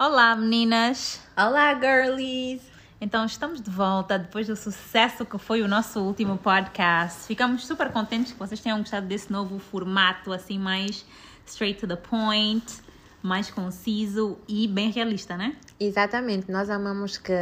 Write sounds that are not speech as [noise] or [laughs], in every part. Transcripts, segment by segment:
Olá, meninas! Olá, girlies! Então, estamos de volta depois do sucesso que foi o nosso último podcast. Ficamos super contentes que vocês tenham gostado desse novo formato, assim, mais straight to the point, mais conciso e bem realista, né? Exatamente, nós amamos que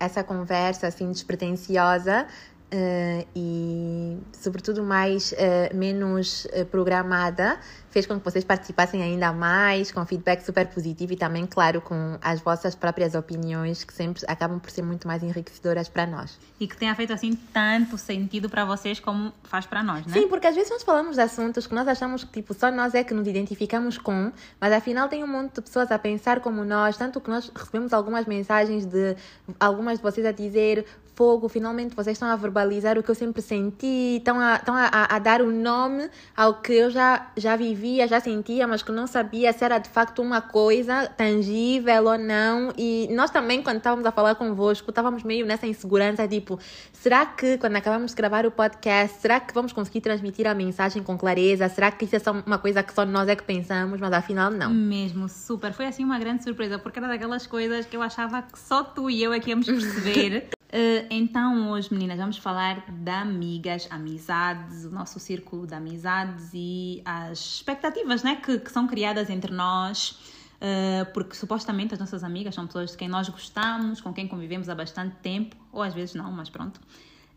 essa conversa, assim, despretensiosa, Uh, e, sobretudo, mais uh, menos uh, programada, fez com que vocês participassem ainda mais, com feedback super positivo e também, claro, com as vossas próprias opiniões, que sempre acabam por ser muito mais enriquecedoras para nós. E que tenha feito assim tanto sentido para vocês como faz para nós, né? Sim, porque às vezes nós falamos de assuntos que nós achamos que tipo, só nós é que nos identificamos com, mas afinal tem um monte de pessoas a pensar como nós, tanto que nós recebemos algumas mensagens de algumas de vocês a dizer fogo, finalmente vocês estão a verbalizar o que eu sempre senti, estão a, estão a, a, dar o um nome ao que eu já, já vivia, já sentia, mas que não sabia se era de facto uma coisa tangível ou não. E nós também, quando estávamos a falar convosco, estávamos meio nessa insegurança, tipo, será que quando acabamos de gravar o podcast, será que vamos conseguir transmitir a mensagem com clareza? Será que isso é só uma coisa que só nós é que pensamos, mas afinal não? Mesmo, super. Foi assim uma grande surpresa, porque era daquelas coisas que eu achava que só tu e eu é que íamos perceber. [laughs] Uh, então, hoje, meninas, vamos falar de amigas, amizades, o nosso círculo de amizades e as expectativas né, que, que são criadas entre nós, uh, porque supostamente as nossas amigas são pessoas de quem nós gostamos, com quem convivemos há bastante tempo, ou às vezes não, mas pronto,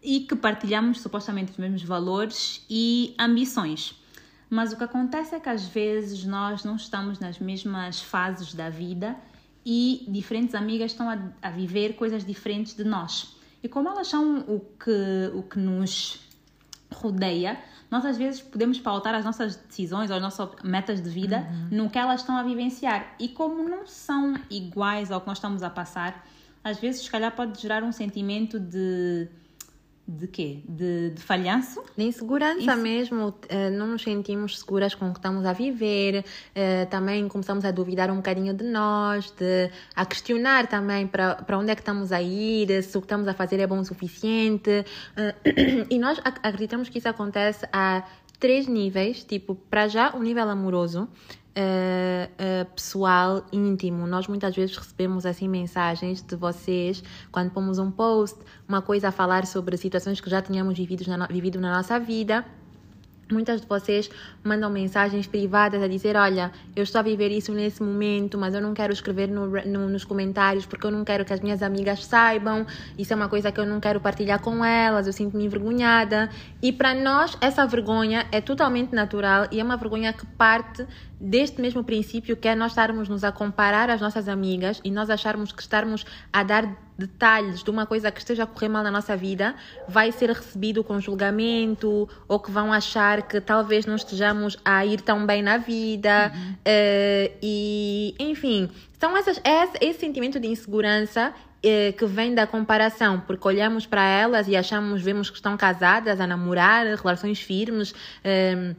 e que partilhamos supostamente os mesmos valores e ambições. Mas o que acontece é que às vezes nós não estamos nas mesmas fases da vida e diferentes amigas estão a, a viver coisas diferentes de nós. E como elas são o que, o que nos rodeia, nós às vezes podemos pautar as nossas decisões ou as nossas metas de vida uhum. no que elas estão a vivenciar. E como não são iguais ao que nós estamos a passar, às vezes, se calhar, pode gerar um sentimento de de quê? De, de falhanço? De insegurança Isso. mesmo, eh, não nos sentimos seguras com o que estamos a viver, eh, também começamos a duvidar um bocadinho de nós, de, a questionar também para, para onde é que estamos a ir, se o que estamos a fazer é bom o suficiente. Eh, [clears throat] e nós acreditamos que isso acontece a três níveis, tipo, para já o nível amoroso, uh, uh, pessoal, íntimo. Nós muitas vezes recebemos assim mensagens de vocês quando pomos um post, uma coisa a falar sobre situações que já tínhamos vivido na, vivido na nossa vida Muitas de vocês mandam mensagens privadas a dizer: Olha, eu estou a viver isso nesse momento, mas eu não quero escrever no, no, nos comentários porque eu não quero que as minhas amigas saibam. Isso é uma coisa que eu não quero partilhar com elas, eu sinto-me envergonhada. E para nós, essa vergonha é totalmente natural e é uma vergonha que parte deste mesmo princípio que é nós estarmos nos a comparar às nossas amigas e nós acharmos que estarmos a dar detalhes de uma coisa que esteja a correr mal na nossa vida vai ser recebido com julgamento ou que vão achar que talvez não estejamos a ir tão bem na vida uhum. uh, e enfim são essas é esse sentimento de insegurança uh, que vem da comparação porque olhamos para elas e achamos vemos que estão casadas a namorar relações firmes uh,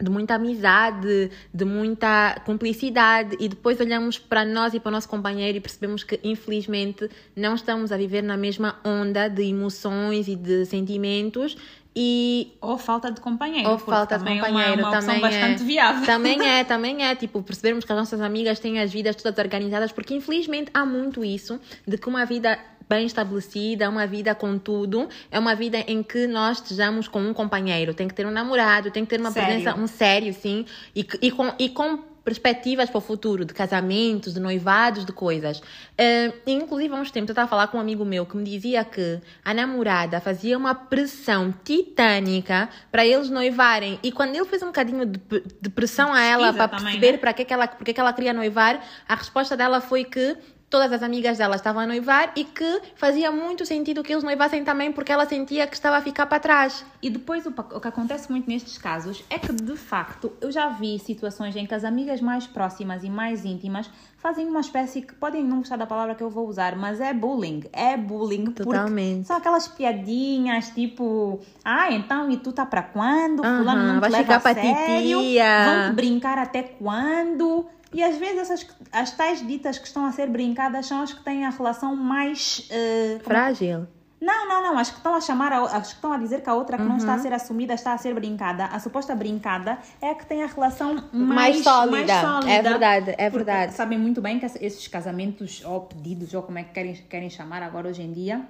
de muita amizade, de muita cumplicidade e depois olhamos para nós e para o nosso companheiro e percebemos que infelizmente não estamos a viver na mesma onda de emoções e de sentimentos e ou falta de companheiro ou falta de companheiro é uma, uma também bastante é, viável. Também é [laughs] também é. Tipo percebermos que as nossas amigas têm as vidas todas organizadas porque infelizmente há muito isso de que uma vida bem estabelecida, uma vida com tudo, é uma vida em que nós estejamos com um companheiro. Tem que ter um namorado, tem que ter uma sério? presença, um sério, sim, e, e, com, e com perspectivas para o futuro, de casamentos, de noivados, de coisas. Uh, inclusive, há uns tempos eu estava a falar com um amigo meu que me dizia que a namorada fazia uma pressão titânica para eles noivarem. E quando ele fez um bocadinho de, de pressão a ela para perceber né? para que, que, ela, porque que ela queria noivar, a resposta dela foi que todas as amigas dela estavam a noivar e que fazia muito sentido que eles noivassem também porque ela sentia que estava a ficar para trás. E depois o, o que acontece muito nestes casos é que de facto eu já vi situações em que as amigas mais próximas e mais íntimas fazem uma espécie que podem não gostar da palavra que eu vou usar, mas é bullying. É bullying. Totalmente. São aquelas piadinhas tipo, ah, então e tu tá para quando? Uhum, Fulano não vai leva a sério? Titia. Vão brincar até quando? E às vezes essas, as tais ditas que estão a ser brincadas são as que têm a relação mais. Uh, Frágil. Não, não, não. Acho que estão a chamar, a, acho que estão a dizer que a outra que não está a ser assumida está a ser brincada. A suposta brincada é a que tem a relação mais, Mais sólida. mais sólida. É verdade, é verdade. Sabem muito bem que esses casamentos, ou pedidos, ou como é que querem, querem chamar agora hoje em dia,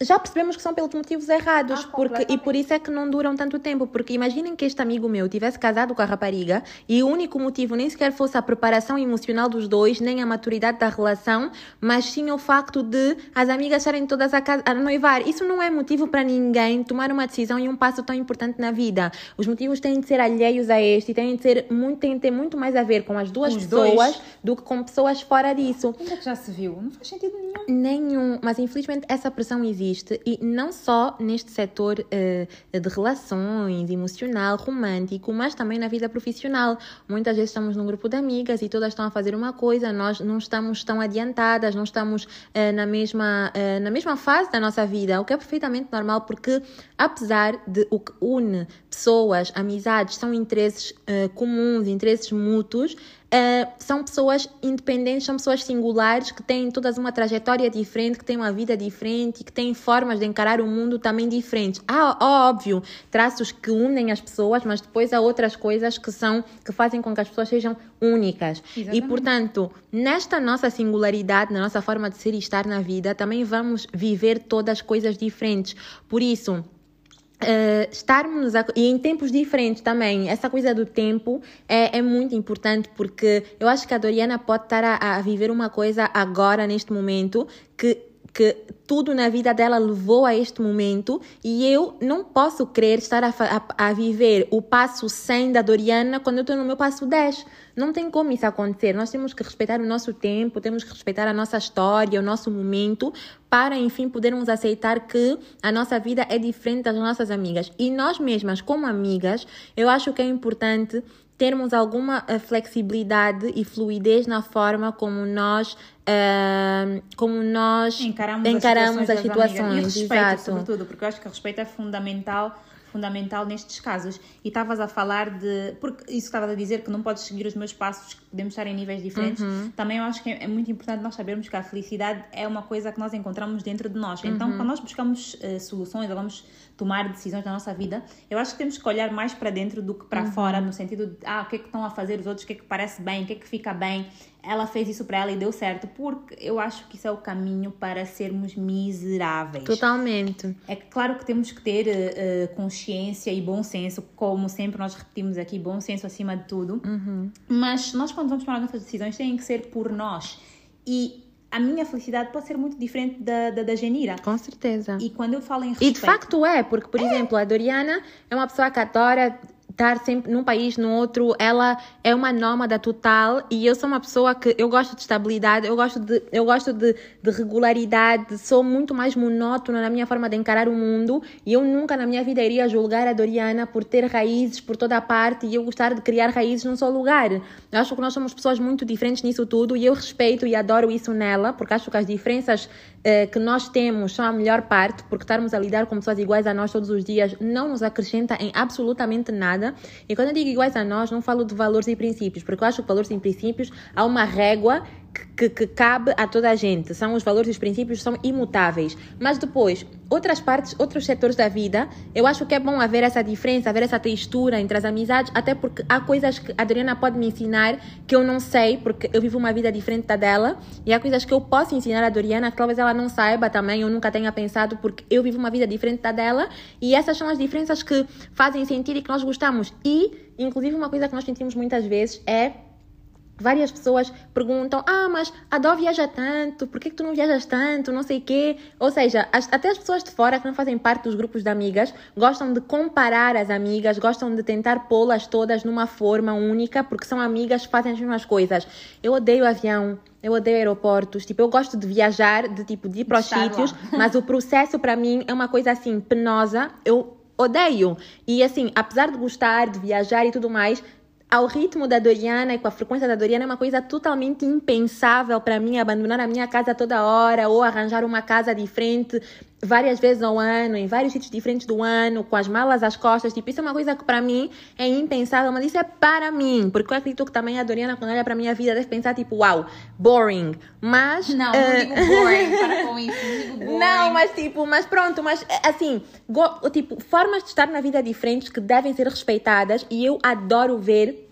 Já percebemos que são pelos motivos errados, Ah, porque, e por isso é que não duram tanto tempo. Porque imaginem que este amigo meu tivesse casado com a rapariga e o único motivo nem sequer fosse a preparação emocional dos dois, nem a maturidade da relação, mas sim o facto de as amigas estarem todas a, casa, a noivar. Isso não é motivo para ninguém tomar uma decisão e um passo tão importante na vida. Os motivos têm de ser alheios a este e têm de, ser muito, têm de ter muito mais a ver com as duas Os pessoas dois. do que com pessoas fora disso. onde é que já se viu? Não faz sentido nenhum. Nenhum, mas infelizmente essa pressão existe e não só neste setor eh, de relações, emocional, romântico, mas também na vida profissional. Muitas vezes estamos num grupo de amigas e todas estão a fazer uma coisa, nós não estamos tão adiantadas, não estamos eh, na, mesma, eh, na mesma fase da nossa vida, o que é perfeitamente normal porque, apesar de o que une pessoas, amizades, são interesses eh, comuns, interesses mútuos, Uh, são pessoas independentes, são pessoas singulares que têm todas uma trajetória diferente, que têm uma vida diferente, que têm formas de encarar o mundo também diferentes. Há, óbvio, traços que unem as pessoas, mas depois há outras coisas que são que fazem com que as pessoas sejam únicas. E Exatamente. portanto, nesta nossa singularidade, na nossa forma de ser e estar na vida, também vamos viver todas coisas diferentes. Por isso, Uh, estarmos a- e em tempos diferentes também. Essa coisa do tempo é, é muito importante porque eu acho que a Doriana pode estar a, a viver uma coisa agora neste momento que que tudo na vida dela levou a este momento e eu não posso querer estar a, a, a viver o passo 100 da Doriana quando eu estou no meu passo 10. Não tem como isso acontecer. Nós temos que respeitar o nosso tempo, temos que respeitar a nossa história, o nosso momento, para enfim podermos aceitar que a nossa vida é diferente das nossas amigas. E nós mesmas, como amigas, eu acho que é importante termos alguma eh, flexibilidade e fluidez na forma como nós eh, como nós encaramos, encaramos as as situações, situações, das amigas. E respeito, exato. sobretudo, porque eu acho que o respeito é fundamental fundamental nestes casos. E estavas a falar de. Porque isso estavas a dizer que não podes seguir os meus passos, que podemos estar em níveis diferentes. Uhum. Também eu acho que é muito importante nós sabermos que a felicidade é uma coisa que nós encontramos dentro de nós. Então, Uhum. quando nós buscamos eh, soluções ou vamos tomar decisões na nossa vida, eu acho que temos que olhar mais para dentro do que Uhum. para fora, no sentido de ah, o que é que estão a fazer os outros, o que é que parece bem, o que é que fica bem. Ela fez isso para ela e deu certo, porque eu acho que isso é o caminho para sermos miseráveis. Totalmente. É claro que temos que ter eh, consciência e bom senso, como sempre nós repetimos aqui, bom senso acima de tudo. Mas nós, quando vamos tomar nossas decisões, têm que ser por nós. E a minha felicidade pode ser muito diferente da, da, da Genira. Com certeza. E quando eu falo em E respeito... de facto é, porque, por exemplo, a Doriana é uma pessoa que adora estar sempre num país, no outro. Ela é uma nómada total e eu sou uma pessoa que eu gosto de estabilidade, eu gosto de, eu gosto de, de regularidade, sou muito mais monótona na minha forma de encarar o mundo e eu nunca na minha vida iria julgar a Doriana por ter raízes por toda a parte e eu gostar de criar raízes num só lugar. Eu acho que nós somos pessoas muito diferentes nisso tudo e eu respeito e adoro isso nela, porque acho que as diferenças que nós temos são a melhor parte, porque estarmos a lidar com pessoas iguais a nós todos os dias não nos acrescenta em absolutamente nada. E quando eu digo iguais a nós, não falo de valores e princípios, porque eu acho que valores e princípios há uma régua que, que, cabe a toda a gente. São os valores e os princípios são imutáveis. Mas depois, outras partes, outros setores da vida, eu acho que é bom haver essa diferença, haver essa textura entre as amizades, até porque há coisas que a Adriana pode me ensinar que eu não sei, porque eu vivo uma vida diferente da dela, e há coisas que eu posso ensinar a Doriana que talvez ela não saiba também, eu nunca tenha pensado, porque eu vivo uma vida diferente da dela, e essas são as diferenças que fazem sentir e que nós gostamos. E, inclusive, uma coisa que nós sentimos muitas vezes é Várias pessoas perguntam: Ah, mas a Dó viaja tanto, por que, que tu não viajas tanto? Não sei o quê. Ou seja, as- até as pessoas de fora que não fazem parte dos grupos de amigas gostam de comparar as amigas, gostam de tentar pô-las todas numa forma única, porque são amigas que fazem as mesmas coisas. Eu odeio avião. Eu odeio aeroportos, tipo, eu gosto de viajar, de tipo, de ir para os sítios, mas o processo para mim é uma coisa assim, penosa. Eu odeio. E assim, apesar de gostar de viajar e tudo mais, ao ritmo da Doriana e com a frequência da Doriana é uma coisa totalmente impensável para mim abandonar a minha casa toda hora ou arranjar uma casa diferente. Várias vezes ao ano, em vários sítios diferentes do ano, com as malas às costas. Tipo, isso é uma coisa que para mim é impensável, mas isso é para mim. Porque eu acredito que também a Doriana, quando olha para a minha vida, deve pensar, tipo, uau, boring. Mas. Não, não uh... digo boring, para [laughs] com isso, não digo boring. Não, mas tipo, mas pronto, mas assim, go, tipo, formas de estar na vida diferentes que devem ser respeitadas e eu adoro ver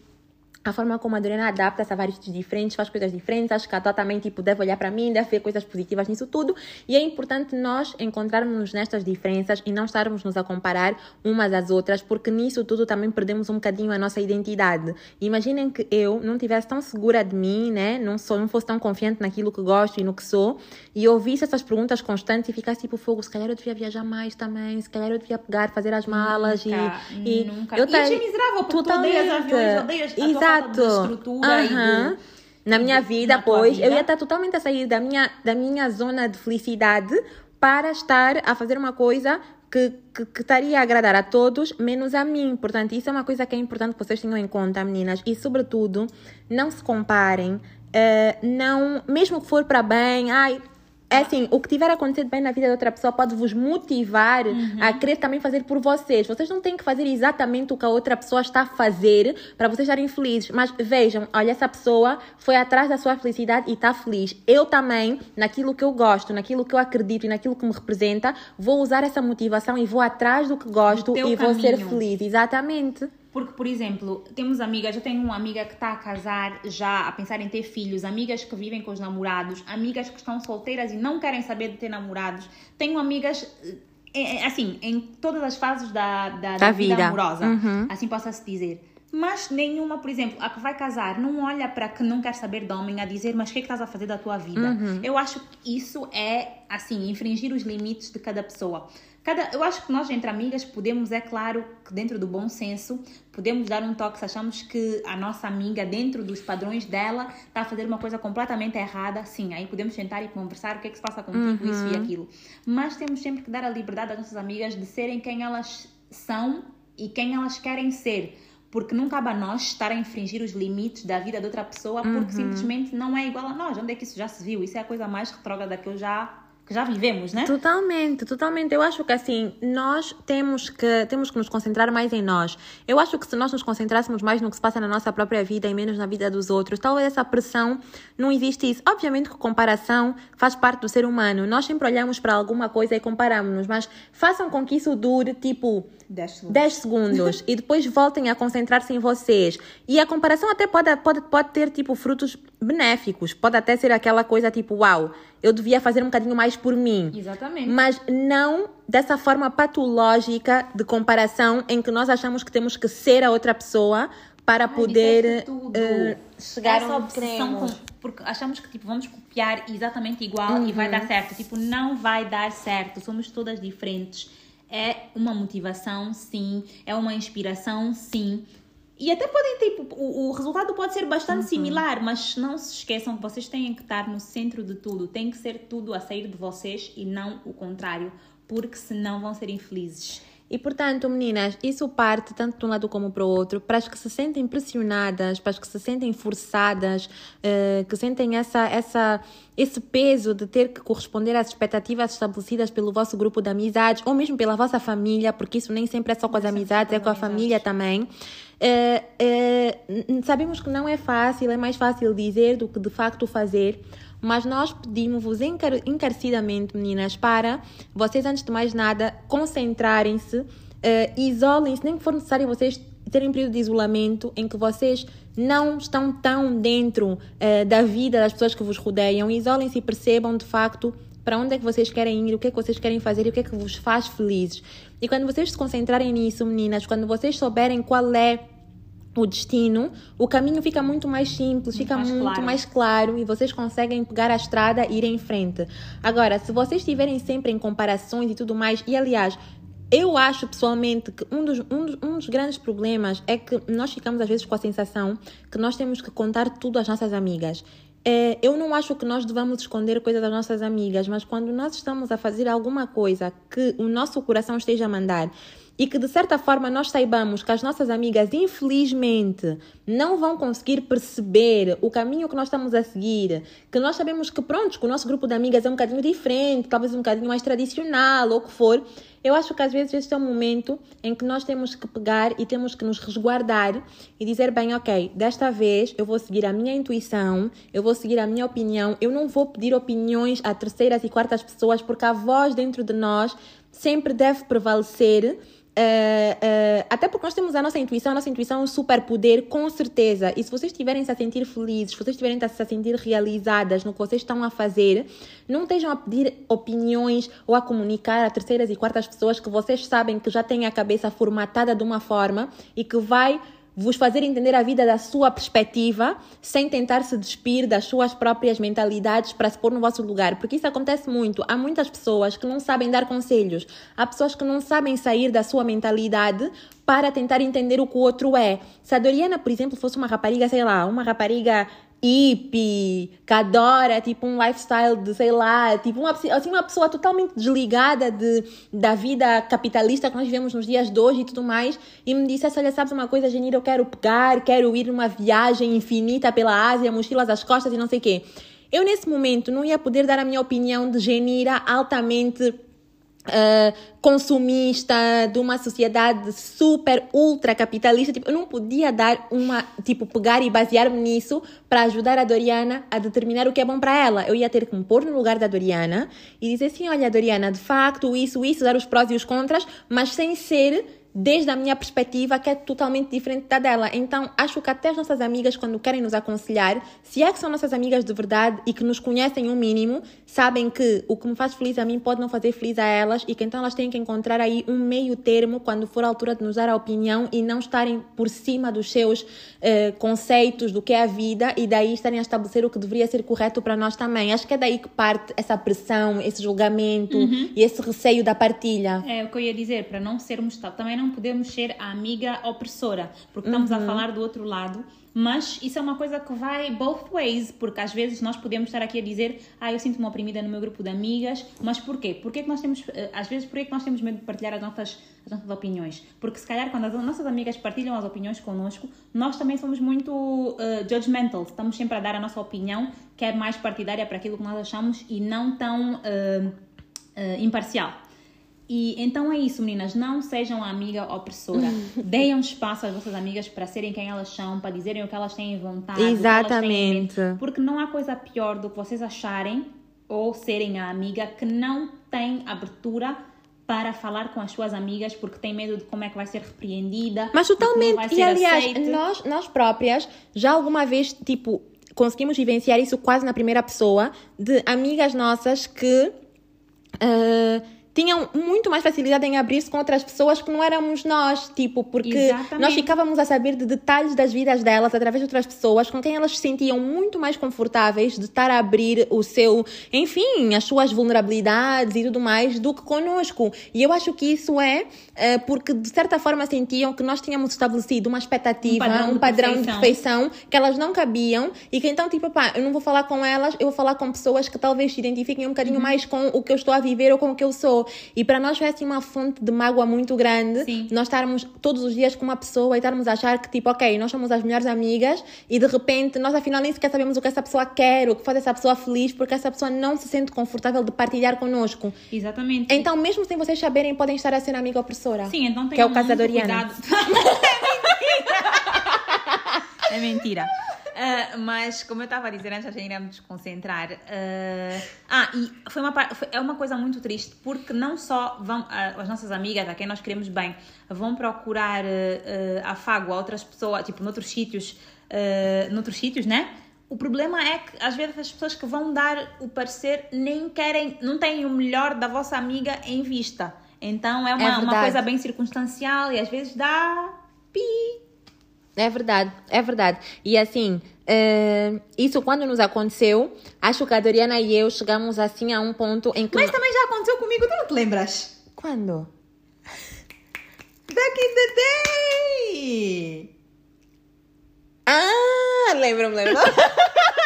a forma como a Doriana adapta-se a vários diferentes, faz coisas diferentes, acho que a Tó também tipo, deve olhar para mim, deve ver coisas positivas nisso tudo, e é importante nós encontrarmos nestas diferenças e não estarmos nos a comparar umas às outras, porque nisso tudo também perdemos um bocadinho a nossa identidade. Imaginem que eu não tivesse tão segura de mim, né, não, sou, não fosse tão confiante naquilo que gosto e no que sou, e ouvisse essas perguntas constantes e ficasse tipo, fogo, se calhar eu devia viajar mais também, se calhar eu devia pegar, fazer as malas nunca, e... e nunca. Eu e ter... miserável, porque tu odeias aviões, odeias Exato. Exato. estrutura uhum. e do, na minha vida, pois, vida. eu ia estar totalmente a sair da minha, da minha zona de felicidade para estar a fazer uma coisa que, que, que, estaria a agradar a todos, menos a mim. Portanto, isso é uma coisa que é importante que vocês tenham em conta, meninas. E, sobretudo, não se comparem. Uh, não, mesmo que for para bem, ai, é assim, o que tiver acontecido bem na vida de outra pessoa pode vos motivar uhum. a querer também fazer por vocês. Vocês não têm que fazer exatamente o que a outra pessoa está a fazer para vocês estarem felizes. Mas vejam, olha, essa pessoa foi atrás da sua felicidade e está feliz. Eu também, naquilo que eu gosto, naquilo que eu acredito e naquilo que me representa, vou usar essa motivação e vou atrás do que gosto e vou ser feliz. Exatamente. Porque, por exemplo, temos amigas, eu tenho uma amiga que está a casar já, a pensar em ter filhos, amigas que vivem com os namorados, amigas que estão solteiras e não querem saber de ter namorados. Tenho amigas, eh, eh, assim, em todas as fases da, da, da vida. vida amorosa, uhum. assim possa-se dizer. Mas nenhuma, por exemplo, a que vai casar não olha para que não quer saber de homem a dizer, mas o que é que estás a fazer da tua vida? Uhum. Eu acho que isso é, assim, infringir os limites de cada pessoa. Cada, eu acho que nós, entre amigas, podemos, é claro, que dentro do bom senso, podemos dar um toque se achamos que a nossa amiga, dentro dos padrões dela, está a fazer uma coisa completamente errada. Sim, aí podemos sentar e conversar o que é que se passa contigo, uhum. isso e aquilo. Mas temos sempre que dar a liberdade às nossas amigas de serem quem elas são e quem elas querem ser porque não cabe a nós estar a infringir os limites da vida de outra pessoa porque uhum. simplesmente não é igual a nós. Onde é que isso já se viu? Isso é a coisa mais retrógrada que eu já que já vivemos, né? Totalmente, totalmente. Eu acho que assim, nós temos que, temos que nos concentrar mais em nós. Eu acho que se nós nos concentrássemos mais no que se passa na nossa própria vida e menos na vida dos outros, talvez essa pressão não existisse. Obviamente que comparação faz parte do ser humano. Nós sempre olhamos para alguma coisa e comparamos-nos, mas façam com que isso dure tipo 10 segundos, 10 segundos e depois voltem a concentrar-se em vocês. E a comparação até pode, pode, pode ter tipo frutos benéficos. Pode até ser aquela coisa tipo, uau, eu devia fazer um bocadinho mais por mim. Exatamente. Mas não dessa forma patológica de comparação em que nós achamos que temos que ser a outra pessoa para poder uh, chegar Essa onde queremos. Com, porque achamos que tipo, vamos copiar exatamente igual uhum. e vai dar uhum. certo. Tipo, não vai dar certo. Somos todas diferentes. É uma motivação, sim. É uma inspiração, sim. E até podem, tipo, o, o resultado pode ser bastante uhum. similar, mas não se esqueçam que vocês têm que estar no centro de tudo. Tem que ser tudo a sair de vocês e não o contrário, porque senão vão ser infelizes. E portanto, meninas, isso parte tanto de um lado como para o outro, para as que se sentem pressionadas, para as que se sentem forçadas, uh, que sentem essa, essa, esse peso de ter que corresponder às expectativas estabelecidas pelo vosso grupo de amizades ou mesmo pela vossa família, porque isso nem sempre é só com as amizades, é com a família também. É, é, sabemos que não é fácil, é mais fácil dizer do que de facto fazer, mas nós pedimos-vos encar encarecidamente, meninas, para vocês, antes de mais nada, concentrarem-se, é, isolem-se, nem que for necessário vocês terem período de isolamento em que vocês não estão tão dentro é, da vida das pessoas que vos rodeiam, isolem-se e percebam de facto para onde é que vocês querem ir, o que é que vocês querem fazer e o que é que vos faz felizes. E quando vocês se concentrarem nisso, meninas, quando vocês souberem qual é o destino, o caminho fica muito mais simples, muito fica mais muito claro. mais claro e vocês conseguem pegar a estrada e ir em frente. Agora, se vocês estiverem sempre em comparações e tudo mais, e aliás, eu acho pessoalmente que um dos, um, dos, um dos grandes problemas é que nós ficamos às vezes com a sensação que nós temos que contar tudo às nossas amigas. É, eu não acho que nós devamos esconder coisas das nossas amigas, mas quando nós estamos a fazer alguma coisa que o nosso coração esteja a mandar e que de certa forma nós saibamos que as nossas amigas, infelizmente, não vão conseguir perceber o caminho que nós estamos a seguir, que nós sabemos que, pronto, que o nosso grupo de amigas é um bocadinho diferente, talvez um bocadinho mais tradicional ou o que for, eu acho que às vezes este é o momento em que nós temos que pegar e temos que nos resguardar e dizer bem, ok, desta vez eu vou seguir a minha intuição, eu vou seguir a minha opinião, eu não vou pedir opiniões a terceiras e quartas pessoas porque a voz dentro de nós sempre deve prevalecer Uh, até porque nós temos a nossa intuição, a nossa intuição é um superpoder, com certeza. E se vocês estiverem-se a sentir felizes, se vocês estiverem-se a sentir realizadas no que vocês estão a fazer, não estejam a pedir opiniões ou a comunicar a terceiras e quartas pessoas que vocês sabem que já têm a cabeça formatada de uma forma e que vai vos fazer entender a vida da sua perspectiva, sem tentar se despir das suas próprias mentalidades para se pôr no vosso lugar, porque isso acontece muito. Há muitas pessoas que não sabem dar conselhos, há pessoas que não sabem sair da sua mentalidade para tentar entender o que o outro é. Se a Doriana, por exemplo, fosse uma rapariga, sei lá, uma rapariga hippie, que adora tipo um lifestyle de, sei lá, tipo uma, assim, uma pessoa totalmente desligada de, da vida capitalista que nós vivemos nos dias de hoje e tudo mais, e me dissesse, olha, sabes uma coisa, Genira, eu quero pegar, quero ir numa viagem infinita pela Ásia, mochilas às costas e não sei o quê. Eu, nesse momento, não ia poder dar a minha opinião de Genira altamente Uh, consumista, de uma sociedade super ultra capitalista, tipo, eu não podia dar uma, tipo, pegar e basear-me nisso para ajudar a Doriana a determinar o que é bom para ela. Eu ia ter que me pôr no lugar da Doriana e dizer assim, olha, Doriana, de facto, isso, isso, dar os prós e os contras, mas sem ser desde a minha perspectiva, que é totalmente diferente da dela. Então, acho que até as nossas amigas, quando querem nos aconselhar, se é que são nossas amigas de verdade e que nos conhecem um mínimo, sabem que o que me faz feliz a mim pode não fazer feliz a elas e que então elas têm que encontrar aí um meio termo quando for a altura de nos dar a opinião e não estarem por cima dos seus eh, conceitos do que é a vida e daí estarem a estabelecer o que deveria ser correto para nós também. Acho que é daí que parte essa pressão, esse julgamento uhum. e esse receio da partilha. É o que eu ia dizer, para não sermos. Também não não podemos ser a amiga opressora, porque estamos uhum. a falar do outro lado. Mas isso é uma coisa que vai both ways, porque às vezes nós podemos estar aqui a dizer, ah, eu sinto-me oprimida no meu grupo de amigas, mas porquê? Porquê que nós temos, eh, às vezes, porquê que nós temos medo de partilhar as nossas, as nossas opiniões? Porque se calhar quando as nossas amigas partilham as opiniões connosco, nós também somos muito uh, judgmental, estamos sempre a dar a nossa opinião, que é mais partidária para aquilo que nós achamos e não tão uh, uh, imparcial. E então é isso, meninas. Não sejam a amiga opressora. [laughs] Deem espaço às vossas amigas para serem quem elas são, para dizerem o que elas têm vontade. Exatamente. Têm porque não há coisa pior do que vocês acharem ou serem a amiga que não tem abertura para falar com as suas amigas porque tem medo de como é que vai ser repreendida. Mas totalmente. E aliás, nós, nós próprias já alguma vez, tipo, conseguimos vivenciar isso quase na primeira pessoa de amigas nossas que. Uh, tinham muito mais facilidade em abrir-se com outras pessoas que não éramos nós, tipo, porque Exatamente. nós ficávamos a saber de detalhes das vidas delas através de outras pessoas com quem elas se sentiam muito mais confortáveis de estar a abrir o seu, enfim, as suas vulnerabilidades e tudo mais do que conosco. E eu acho que isso é, é porque de certa forma sentiam que nós tínhamos estabelecido uma expectativa, um padrão, um padrão de, perfeição. de, perfeição. que elas não cabiam e que então, tipo, pá, eu não vou falar com elas, eu vou falar com pessoas que talvez se identifiquem um bocadinho uhum. mais com o que eu estou a viver ou com o que eu sou. E para nós foi assim uma fonte de mágoa muito grande Sim. nós estarmos todos os dias com uma pessoa e estarmos a achar que, tipo, ok, nós somos as melhores amigas e de repente nós afinal nem sequer sabemos o que essa pessoa quer, o que faz essa pessoa feliz, porque essa pessoa não se sente confortável de partilhar connosco. Exatamente. Então, mesmo sem vocês saberem, podem estar a ser amiga opressora. Sim, então tem Que é o caso da Doriana. é mentira. [laughs] Uh, mas, como eu estava a dizer antes, já iremos desconcentrar. Uh, ah, e foi uma, foi, é uma coisa muito triste, porque não só vão uh, as nossas amigas, a quem nós queremos bem, vão procurar afago a outras pessoas, tipo, noutros sítios, noutros sítios, né? O problema é que às vezes as pessoas que vão dar o parecer nem querem, não têm o melhor da vossa amiga em vista. Então é uma, é uma coisa bem circunstancial e às vezes dá pi é verdade, é verdade. E assim, uh, isso quando nos aconteceu, acho que a Doriana e eu chegamos assim a um ponto em que. Mas também já aconteceu comigo, tu não te lembras? Quando? Back in the day! Ah, lembro-me, lembro. [laughs]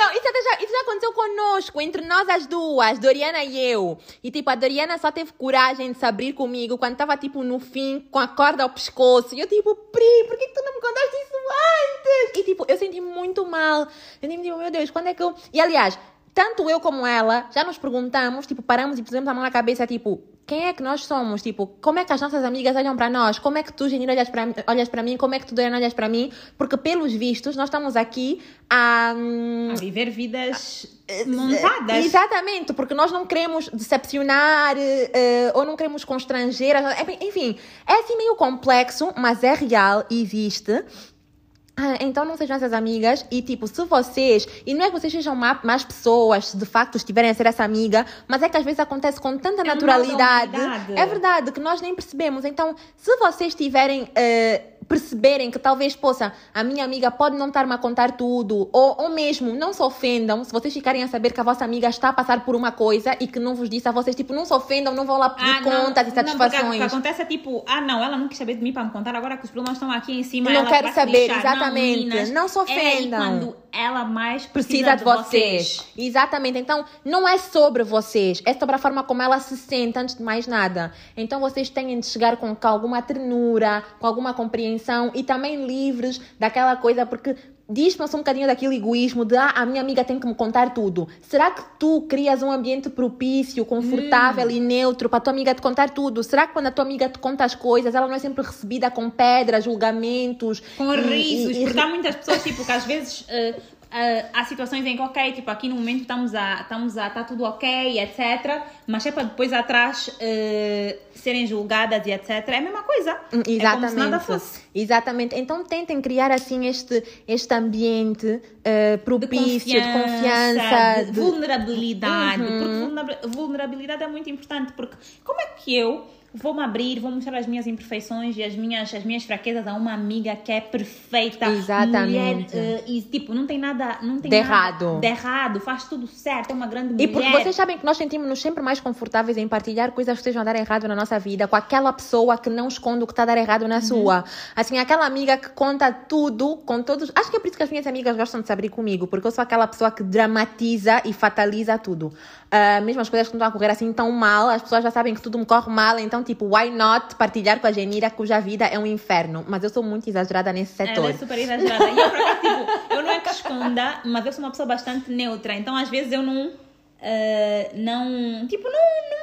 não, isso até já isso já aconteceu conosco, entre nós as duas, Doriana e eu. E tipo, a Doriana só teve coragem de se abrir comigo quando tava tipo no fim, com a corda ao pescoço. E eu tipo, Pri, por que tu não me contaste isso antes? E tipo, eu senti muito mal. Eu senti, tipo, meu Deus, quando é que eu. E aliás, tanto eu como ela já nos perguntamos, tipo, paramos e pusemos a mão na cabeça, tipo, quem é que nós somos? Tipo, como é que as nossas amigas olham para nós? Como é que tu, Genira, olhas para, olhas mim? Como é que tu, Doriana, olhas para mim? Porque, pelos vistos, nós estamos aqui a... A viver vidas montadas. Exatamente, porque nós não queremos decepcionar uh, ou não queremos constranger. Enfim, é assim meio complexo, mas é real e existe. Ah, então não sejam essas amigas e tipo, se vocês, e não é que vocês sejam má, más pessoas, se de facto estiverem a ser essa amiga, mas é que às vezes acontece com tanta é naturalidade. É verdade, que nós nem percebemos. Então, se vocês tiverem uh, perceberem que talvez possa, a minha amiga pode não estar-me a contar tudo, ou, ou mesmo não se ofendam, se vocês ficarem a saber que a vossa amiga está a passar por uma coisa e que não vos disse a vocês, tipo, não se ofendam, não vão lá pedir ah, contas e satisfações. Não, o que acontece é tipo, ah não, ela não quis saber de mim para me contar, agora que os problemas estão aqui em cima, não quero saber, exatamente. Não, meninas, não se ofendam. É ela mais precisa, precisa de, vocês. vocês. Exatamente. Então, não é sobre vocês, é sobre a forma como ela se sente antes de mais nada. Então, vocês têm de chegar com, com alguma ternura, com alguma compreensão e também livres daquela coisa, porque diz-me um bocadinho daquele egoísmo de ah, a minha amiga tem que me contar tudo. Será que tu crias um ambiente propício, confortável hum. e neutro para a tua amiga te contar tudo? Será que quando a tua amiga te conta as coisas, ela não é sempre recebida com pedras, julgamentos? Com e, risos, e, e, porque há muitas pessoas tipo, que às vezes. Uh, Uh, há situações em que, ok, tipo, aqui no momento estamos a, estamos a, está tudo ok, etc. Mas é para depois atrás uh, serem julgadas e etc. É a mesma coisa. Exatamente. É como se nada fosse. Exatamente. Então tentem criar assim este, este ambiente uh, propício, de confiança, de, confiança, de, de... vulnerabilidade. Uhum. Porque vulnerabilidade é muito importante. Porque como é que eu vou-me abrir, vou mostrar as minhas imperfeições e as minhas, as minhas fraquezas a uma amiga que é perfeita. Exatamente. Mulher, uh, e tipo, não tem nada, não tem de nada errado. de errado, faz tudo certo, é uma grande mulher. E porque vocês sabem que nós sentimos-nos sempre mais confortáveis em partilhar coisas que estejam a dar errado na nossa vida com aquela pessoa que não esconde o que está a dar errado na uhum. sua. Assim, aquela amiga que conta tudo com todos. Acho que é por isso que as minhas amigas gostam de se abrir comigo, porque eu sou aquela pessoa que dramatiza e fataliza tudo. Uh, mesmo as coisas que não estão a correr assim tão mal, as pessoas já sabem que tudo me corre mal, então, tipo, why not partilhar com a Genira cuja vida é um inferno? Mas eu sou muito exagerada nesse setor. Ela é super exagerada. E eu, tipo, eu não é que esconda, mas eu sou uma pessoa bastante neutra, então às vezes eu não. Uh, não. Tipo, não,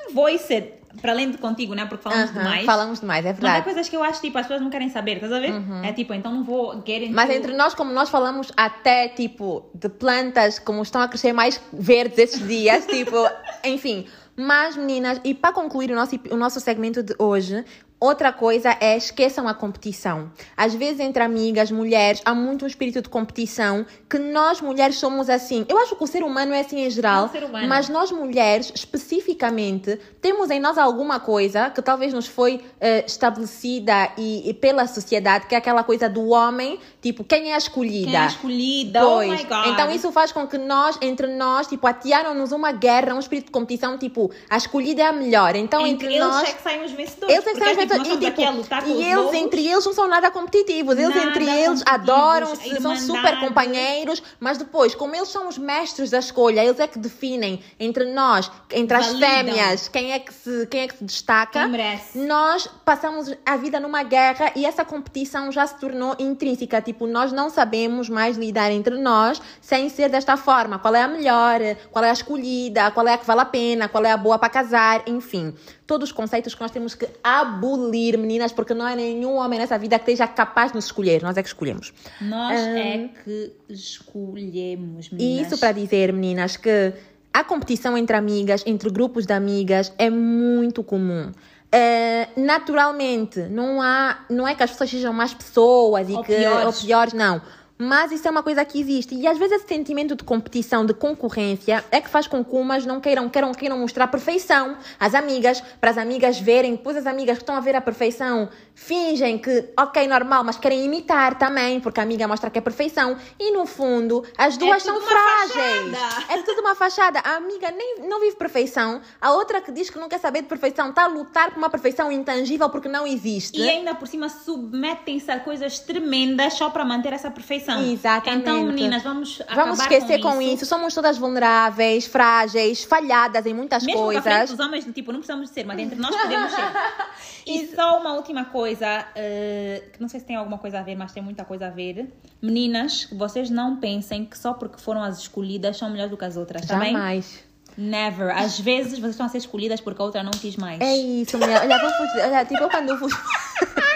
não vou ser para além de contigo, né? Porque falamos uh -huh, demais. Falamos demais, é verdade. Mas há coisas que eu acho, tipo, as pessoas não querem saber, estás a ver? Uh -huh. É tipo, então não vou get into... Mas entre nós, como nós falamos até, tipo, de plantas, como estão a crescer mais verdes esses dias, [laughs] tipo, enfim... Mas, meninas, e para concluir o nosso, o nosso segmento de hoje, Outra coisa é esqueçam a competição. Às vezes, entre amigas, mulheres, há muito um espírito de competição que nós mulheres somos assim. Eu acho que o ser humano é assim em geral, é mas nós mulheres, especificamente, temos em nós alguma coisa que talvez nos foi uh, estabelecida e, e, pela sociedade, que é aquela coisa do homem, tipo, quem é a escolhida? Quem é a escolhida? Oh pois. Oh my God. Então, isso faz com que nós, entre nós, tipo, atearam-nos uma guerra, um espírito de competição, tipo, a escolhida é a melhor. Então, entre, entre nós. Eles é que saem os vencedores. Eles é que saem os então, e, tipo, e eles entre eles não são nada competitivos. Eles nada entre eles adoram-se, são super companheiros, mas depois, como eles são os mestres da escolha, eles é que definem entre nós, entre as fêmeas, quem é que se, quem é que se destaca. Nós passamos a vida numa guerra e essa competição já se tornou intrínseca. Tipo, nós não sabemos mais lidar entre nós sem ser desta forma. Qual é a melhor, qual é a escolhida, qual é a que vale a pena, qual é a boa para casar, enfim todos os conceitos que nós temos que abolir, meninas, porque não há nenhum homem nessa vida que esteja capaz de nos escolher. Nós é que escolhemos. Nós um, é que escolhemos, meninas. Isso para dizer, meninas, que a competição entre amigas, entre grupos de amigas, é muito comum. Uh, naturalmente, não há, não é que as pessoas sejam mais pessoas e ou que piores. ou piores, não. Mas isso é uma coisa que existe. E às vezes esse sentimento de competição, de concorrência, é que faz com que umas não queiram, queiram, queiram mostrar perfeição às amigas, para as amigas verem. Depois as amigas que estão a ver a perfeição fingem que, ok, normal, mas querem imitar também, porque a amiga mostra que é perfeição. E no fundo, as duas é são frágeis. Fachada. É é tudo uma fachada. A amiga nem, não vive perfeição. A outra que diz que não quer saber de perfeição está a lutar por uma perfeição intangível porque não existe. E ainda por cima submetem-se a coisas tremendas só para manter essa perfeição. Exatamente. Então, meninas, vamos Vamos esquecer com, isso. Somos todas vulneráveis, frágeis, falhadas em muitas Mesmo com a frente coisas. dos homens, tipo, não precisamos de ser, mas entre nós podemos ser. [laughs] E só uma última coisa, eh, que não sei se tem alguma coisa a ver, mas tem muita coisa a ver. Meninas, vocês não pensem que só porque foram as escolhidas são melhores do que as outras, tá bem? Jamais. Never. Às vezes vocês estão a ser escolhidas porque a outra não quis mais. É isso, mulher. Olha, vou fugir. Olha, tipo, eu quando eu fujo. [laughs]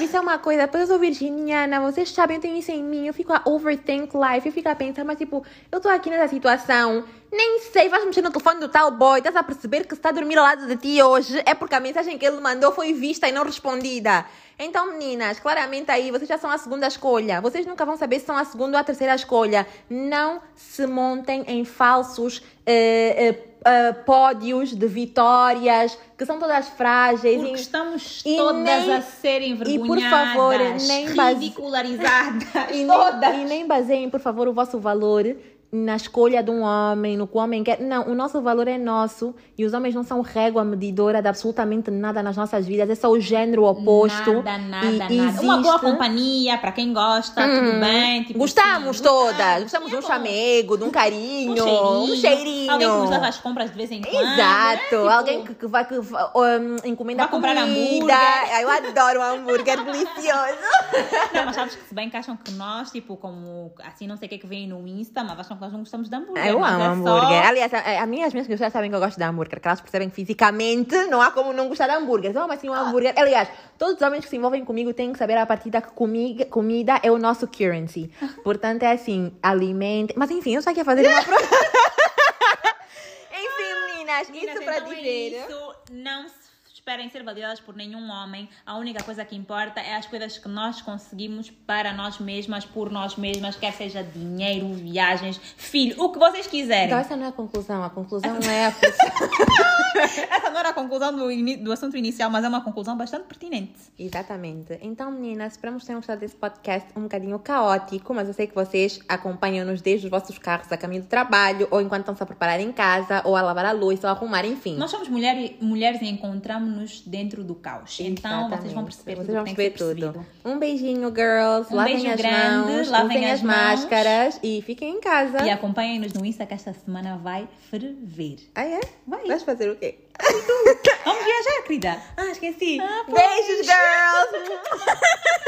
Isso é uma coisa, depois eu sou virginiana, vocês sabem, eu tenho isso em mim, eu fico a overthink life, eu fico a pensar, mas tipo, eu tô aqui nessa situação, nem sei, vais mexer no telefone do tal boy, estás a perceber que se está a dormir ao lado de ti hoje é porque a mensagem que ele mandou foi vista e não respondida. Então, meninas, claramente aí vocês já são a segunda escolha. Vocês nunca vão saber se são a segunda ou a terceira escolha. Não se montem em falsos eh, eh, eh, pódios de vitórias, que são todas frágeis. Porque e- estamos e todas nem- a ser e por envergonhadas, favor, nem ridicularizadas, [laughs] E todas. nem, e nem baseiem, por favor, o vosso valor na escolha de um homem, no que o homem quer. Não, o nosso valor é nosso e os homens não são régua medidora de absolutamente nada nas nossas vidas. É só o género oposto. Nada, nada, e nada. Uma boa existe- companhia, para quem gosta, tudo bem. Tipo, Gostamos sim, todas. Gostamos sim, de um é bom. chamego, de um carinho, Um cheirinho. um cheirinho. Alguém que nos leva às compras de vez em quando. Exato, né? Tipo, alguém que, que vai que, um, encomenda Vai comprar comida. hambúrguer. Eu adoro um hambúrguer delicioso. Não, mas sabes que se bem que acham que nós, tipo, como assim, não sei o que é que vem no Insta, mas acham que nós não gostamos de hambúrguer. Eu amo é hambúrguer. Só... Aliás, a, a minha, as minhas pessoas sabem que eu gosto de hambúrguer, que elas percebem que fisicamente não há como não gostar de hambúrguer. Não, mas sim um hambúrguer. Aliás, todos os homens que se envolvem comigo têm que saber a partir da que comiga, comida é o nosso currency. [laughs] Portanto, é assim, alimente. Mas enfim, eu só queria fazer uma. pro- [laughs] enfim, meninas, Meninas, isso para então é dizer. isso. Não se esperem ser validadas por nenhum homem. A única coisa que importa é as coisas que nós conseguimos para nós mesmas, por nós mesmas, quer seja dinheiro, viagens, filho, o que vocês quiserem. Então, essa não é a conclusão. A conclusão é a [laughs] Essa não era a conclusão do, ini- do assunto inicial, mas é uma conclusão bastante pertinente. Exatamente. Então, meninas, esperamos que tenham gostado desse podcast um bocadinho caótico, mas eu sei que vocês acompanham-nos desde os vossos carros a caminho do trabalho, ou enquanto estão-se a preparar em casa, ou a lavar a luz, ou a arrumar, enfim. Nós somos mulher, mulheres e dentro do caos. Então vocês vão perceber Vocês tudo vão perceber tudo. Um beijinho, girls. Um lavem beijo as grande, mãos, lavem as as, máscaras e fiquem em casa. E acompanhem-nos no Insta que esta semana vai ferver. Ah, é? Vai. Vais fazer o quê? Vamos viajar, querida! Ah, esqueci. Ah, Beijos, girls! [laughs]